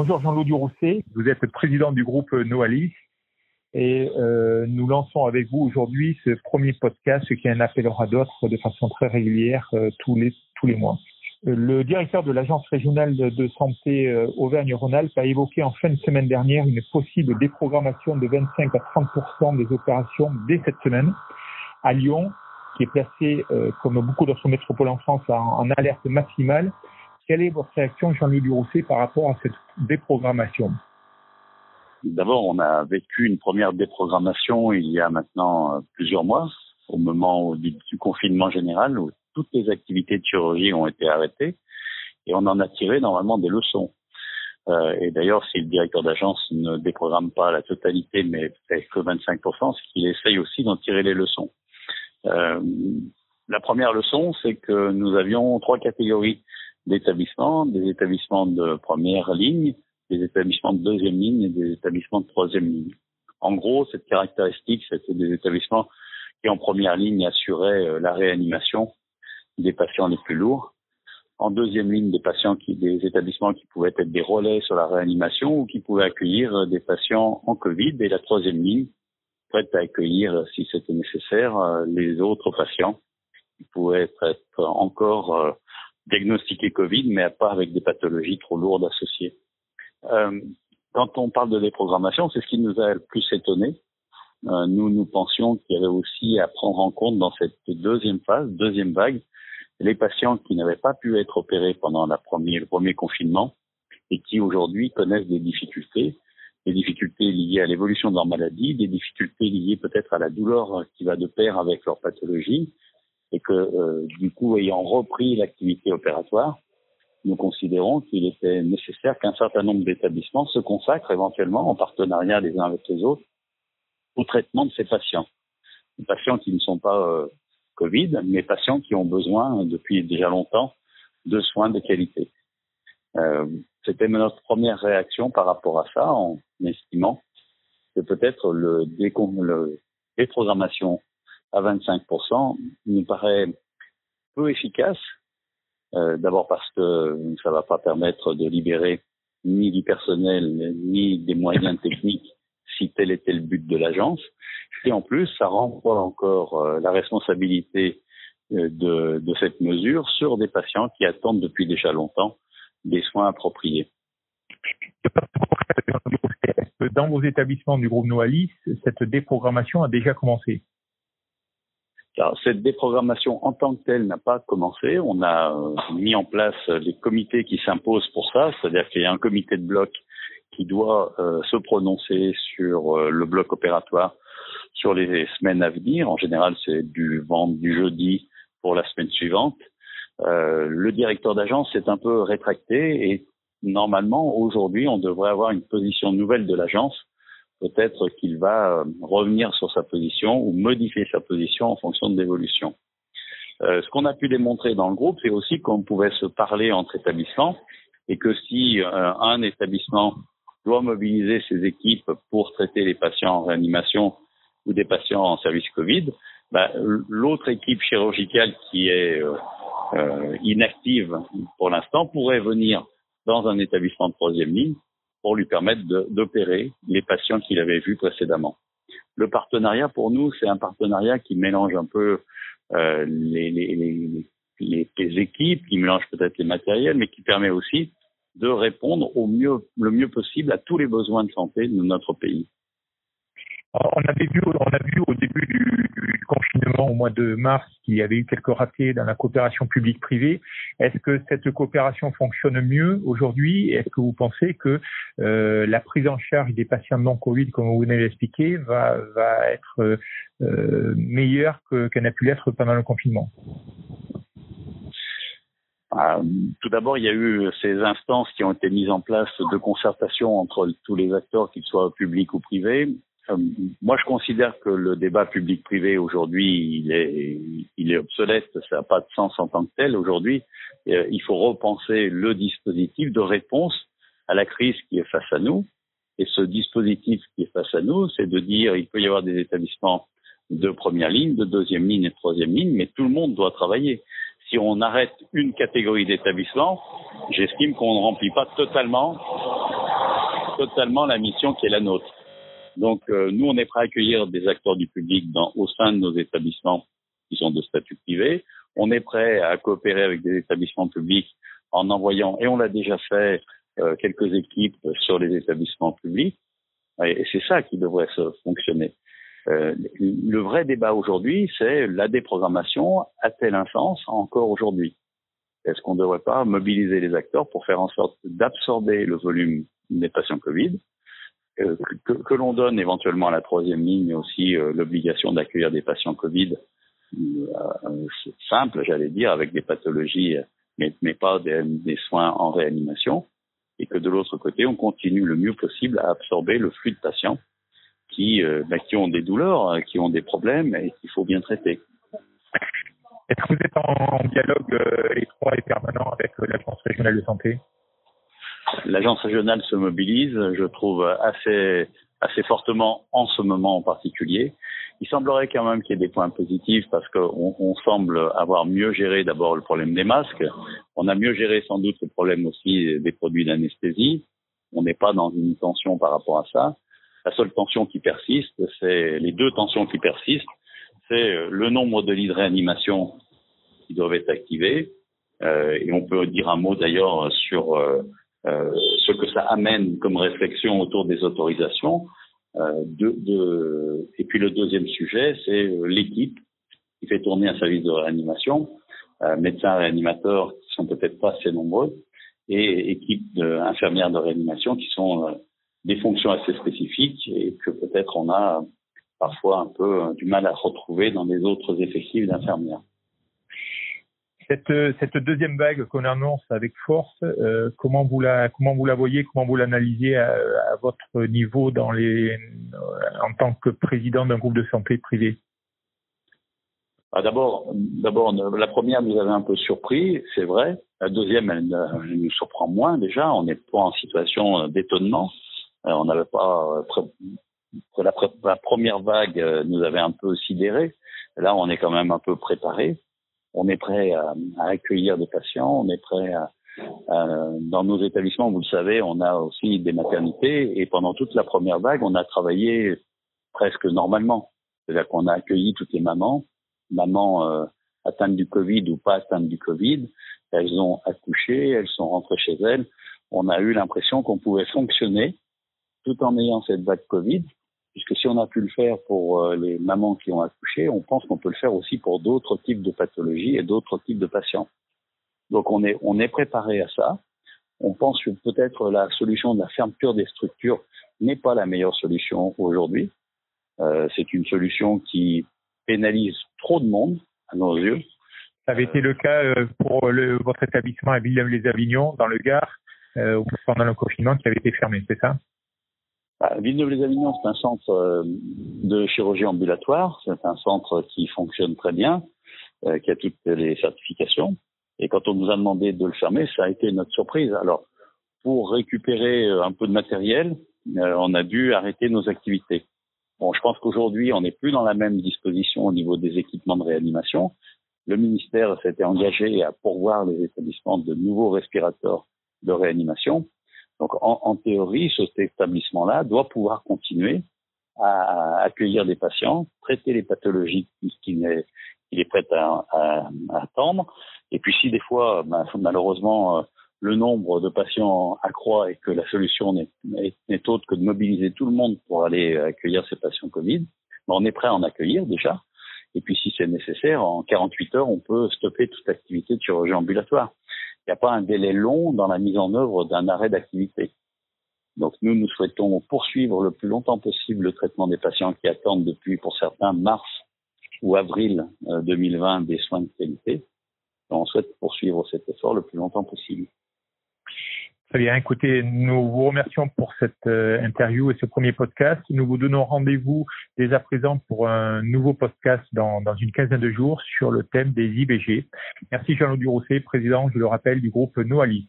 Bonjour Jean-Loup Durousset, vous êtes président du groupe Noalis et euh, nous lançons avec vous aujourd'hui ce premier podcast qui en appellera d'autres de façon très régulière euh, tous, les, mois. Euh, le directeur de l'Agence régionale de santé Auvergne-Rhône-Alpes a évoqué en fin de semaine dernière une possible déprogrammation de 25 à 30 des opérations dès cette semaine. À Lyon, qui est placé, euh, comme beaucoup d'autres métropoles en France, en, alerte maximale. Quelle est votre réaction, Jean-Louis Durousset, par rapport à cette déprogrammation D'abord, on a vécu une première déprogrammation il y a maintenant euh, plusieurs mois, au moment du, confinement général, où toutes les activités de chirurgie ont été arrêtées, et on en a tiré normalement des leçons. Euh, et d'ailleurs, si le directeur d'agence ne déprogramme pas la totalité, mais fait que 25%, c'est qu'il essaye aussi d'en tirer les leçons. Euh, la première leçon, c'est que nous avions trois catégories d'établissements, des établissements de première ligne, des établissements de deuxième ligne et des établissements de troisième ligne. En gros, cette caractéristique, c'était des établissements qui, en première ligne, assuraient euh, la réanimation des patients les plus lourds. En deuxième ligne, des patients des établissements qui pouvaient être des relais sur la réanimation ou qui pouvaient accueillir euh, des patients en Covid. Et la troisième ligne, prête à accueillir, si c'était nécessaire, euh, les autres patients qui pouvaient être, encore euh, diagnostiqués Covid, mais pas avec des pathologies trop lourdes associées. Euh, quand on parle de déprogrammation, c'est ce qui nous a le plus étonné. nous, nous pensions qu'il y avait aussi à prendre en compte dans cette deuxième phase, deuxième vague, les patients qui n'avaient pas pu être opérés pendant la première, le premier confinement et qui aujourd'hui connaissent des difficultés des difficultés liées à l'évolution de leur maladie, des difficultés liées peut-être à la douleur qui va de pair avec leur pathologie, et que euh, du coup, ayant repris l'activité opératoire, nous considérons qu'il était nécessaire qu'un certain nombre d'établissements se consacrent éventuellement en partenariat les uns avec les autres au traitement de ces patients. Patients qui ne sont pas euh, Covid, mais patients qui ont besoin depuis déjà longtemps de soins de qualité. Euh, c'était notre première réaction par rapport à ça, en estimant que peut-être le, le déprogrammation à 25% nous paraît peu efficace. Euh, D'abord parce que ça ne va pas permettre de libérer ni du personnel ni des moyens techniques si tel était le but de l'agence. Et en plus, ça renvoie encore euh, la responsabilité euh, de, de, cette mesure sur des patients qui attendent depuis déjà longtemps des soins appropriés. Dans vos établissements du groupe Noalis, cette déprogrammation a déjà commencé Alors, cette déprogrammation en tant que telle n'a pas commencé. On a euh, mis en place les comités qui s'imposent pour ça, c'est-à-dire qu'il y a un comité de bloc qui doit euh, se prononcer sur euh, le bloc opératoire sur les semaines à venir. En général, c'est du vent du jeudi pour la semaine suivante. Euh, le directeur d'agence s'est un peu rétracté et normalement aujourd'hui on devrait avoir une position nouvelle de l'agence. Peut-être qu'il va euh, revenir sur sa position ou modifier sa position en fonction de l'évolution. Euh, ce qu'on a pu démontrer dans le groupe, c'est aussi qu'on pouvait se parler entre établissements et que si un établissement doit mobiliser ses équipes pour traiter les patients en réanimation ou des patients en service Covid, bah, l'autre équipe chirurgicale qui est euh, inactive pour l'instant pourrait venir dans un établissement de troisième ligne pour lui permettre d'opérer les patients qu'il avait vus précédemment. Le partenariat, pour nous, c'est un partenariat qui mélange un peu euh, les, les, les, les, équipes, qui mélange peut-être les matériels, mais qui permet aussi de répondre au mieux, le mieux possible à tous les besoins de santé de notre pays. On avait vu, on a vu au début du, confinement au mois de mars qu'il y avait eu quelques ratés dans la coopération publique-privée. Est-ce que cette coopération fonctionne mieux aujourd'hui? Est-ce que vous pensez que euh, la prise en charge des patients non Covid, comme vous venez d'expliquer, va, être euh, meilleure qu'elle n'a pu l'être pendant le confinement? Euh, tout d'abord, il y a eu ces instances qui ont été mises en place de concertation entre tous les acteurs, qu'ils soient publics ou privés, euh, moi, je considère que le débat public-privé aujourd'hui, il est, il est obsolète. Ça n'a pas de sens en tant que tel. Aujourd'hui, euh, il faut repenser le dispositif de réponse à la crise qui est face à nous. Et ce dispositif qui est face à nous, c'est de dire il peut y avoir des établissements de première ligne, de deuxième ligne et de troisième ligne, mais tout le monde doit travailler. Si on arrête une catégorie d'établissements, j'estime qu'on ne remplit pas totalement totalement la mission qui est la nôtre. Donc, euh, nous, on est prêt à accueillir des acteurs du public au sein de nos établissements qui sont de statut privé. On est prêt à coopérer avec des établissements publics en envoyant, et on l'a déjà fait, euh, quelques équipes sur les établissements publics. Et c'est ça qui devrait fonctionner. Euh, le vrai débat aujourd'hui, c'est la déprogrammation a-t-elle un sens encore aujourd'hui Est-ce qu'on ne devrait pas mobiliser les acteurs pour faire en sorte d'absorber le volume des patients Covid, que, que l'on donne éventuellement à la troisième ligne aussi euh, l'obligation d'accueillir des patients Covid euh, simples, j'allais dire, avec des pathologies, mais, mais pas des, soins en réanimation, et que de l'autre côté, on continue le mieux possible à absorber le flux de patients qui, euh, bah, qui ont des douleurs, euh, qui ont des problèmes et qu'il faut bien traiter. Est-ce que vous êtes en dialogue euh, étroit et permanent avec l'Agence régionale de santé? L'Agence régionale se mobilise, je trouve, assez, assez fortement en ce moment en particulier. Il semblerait quand même qu'il y ait des points positifs parce qu'on on semble avoir mieux géré d'abord le problème des masques. On a mieux géré sans doute le problème aussi des produits d'anesthésie. On n'est pas dans une tension par rapport à ça. La seule tension qui persiste, c'est les deux tensions qui persistent, c'est le nombre de lits de réanimation qui doivent être activés. Euh, et on peut dire un mot d'ailleurs sur euh, euh, ce que ça amène comme réflexion autour des autorisations. Euh, de, de... Et puis le deuxième sujet, c'est euh, l'équipe qui fait tourner un service de réanimation, médecins réanimateurs qui sont peut-être pas assez nombreux, et équipes d'infirmières de réanimation qui sont des fonctions assez spécifiques et que peut-être on a parfois un peu euh, du mal à retrouver dans les autres effectifs d'infirmières. Cette, cette, deuxième vague qu'on annonce avec force, euh, comment vous la voyez, comment vous l'analysez à, votre niveau dans les euh, en tant que président d'un groupe de santé privé? Ah, D'abord, la première nous avait un peu surpris, c'est vrai. La deuxième, elle, nous surprend moins déjà. On n'est pas en situation d'étonnement. Euh, on n'avait pas euh, la, la, première vague euh, nous avait un peu sidéré. Là, on est quand même un peu préparé. On est prêt à, à accueillir des patients. On est prêt à, dans nos établissements, vous le savez, on a aussi des maternités et pendant toute la première vague, on a travaillé presque normalement. C'est-à-dire qu'on a accueilli toutes les mamans, mamans euh, atteintes du Covid ou pas atteintes du Covid. Elles ont accouché, elles sont rentrées chez elles. On a eu l'impression qu'on pouvait fonctionner tout en ayant cette vague Covid, puisque si on a pu le faire pour euh, les mamans qui ont accouché, on pense qu'on peut le faire aussi pour d'autres types de pathologies et d'autres types de patients. Donc on est, on est préparé à ça. On pense que peut-être la solution de la fermeture des structures n'est pas la meilleure solution aujourd'hui. Euh, c'est une solution qui pénalise trop de monde à nos yeux. Ça avait été le cas euh, pour votre établissement à Villeneuve-les-Avignon, dans le Gard, pendant le confinement, qui avait été fermé, c'est ça? Villeneuve-les-Avignon, c'est un centre euh, de chirurgie ambulatoire. C'est un centre qui fonctionne très bien, euh, qui a toutes les certifications. Et quand on nous a demandé de le fermer, ça a été notre surprise. Alors, pour récupérer euh, un peu de matériel, on a dû arrêter nos activités. Bon, je pense qu'aujourd'hui, on n'est plus dans la même disposition au niveau des équipements de réanimation. Le ministère s'était engagé à pourvoir les établissements de nouveaux respirateurs de réanimation. Donc en, en théorie, cet établissement-là doit pouvoir continuer à accueillir des patients, traiter les pathologies qu'il est, est, prêt à, à, à, attendre. Et puis si des fois, ben, malheureusement, euh, le nombre de patients accroît et que la solution n'est autre que de mobiliser tout le monde pour aller accueillir ces patients Covid, ben on est prêt à en accueillir déjà. Et puis si c'est nécessaire, en 48 heures, on peut stopper toute activité de chirurgie ambulatoire. Il n'y a pas un délai long dans la mise en œuvre d'un arrêt d'activité. Donc nous, nous souhaitons poursuivre le plus longtemps possible le traitement des patients qui attendent depuis, pour certains, mars ou avril 2020 euh, des soins de qualité. On souhaite poursuivre cet effort le plus longtemps possible. Très bien. Écoutez, nous vous remercions pour cette euh, interview et ce premier podcast. Nous vous donnons rendez-vous dès à présent pour un nouveau podcast dans, dans une quinzaine de jours sur le thème des IBG. Merci Jean-Claude Rousset, président, je le rappelle, du groupe Noali.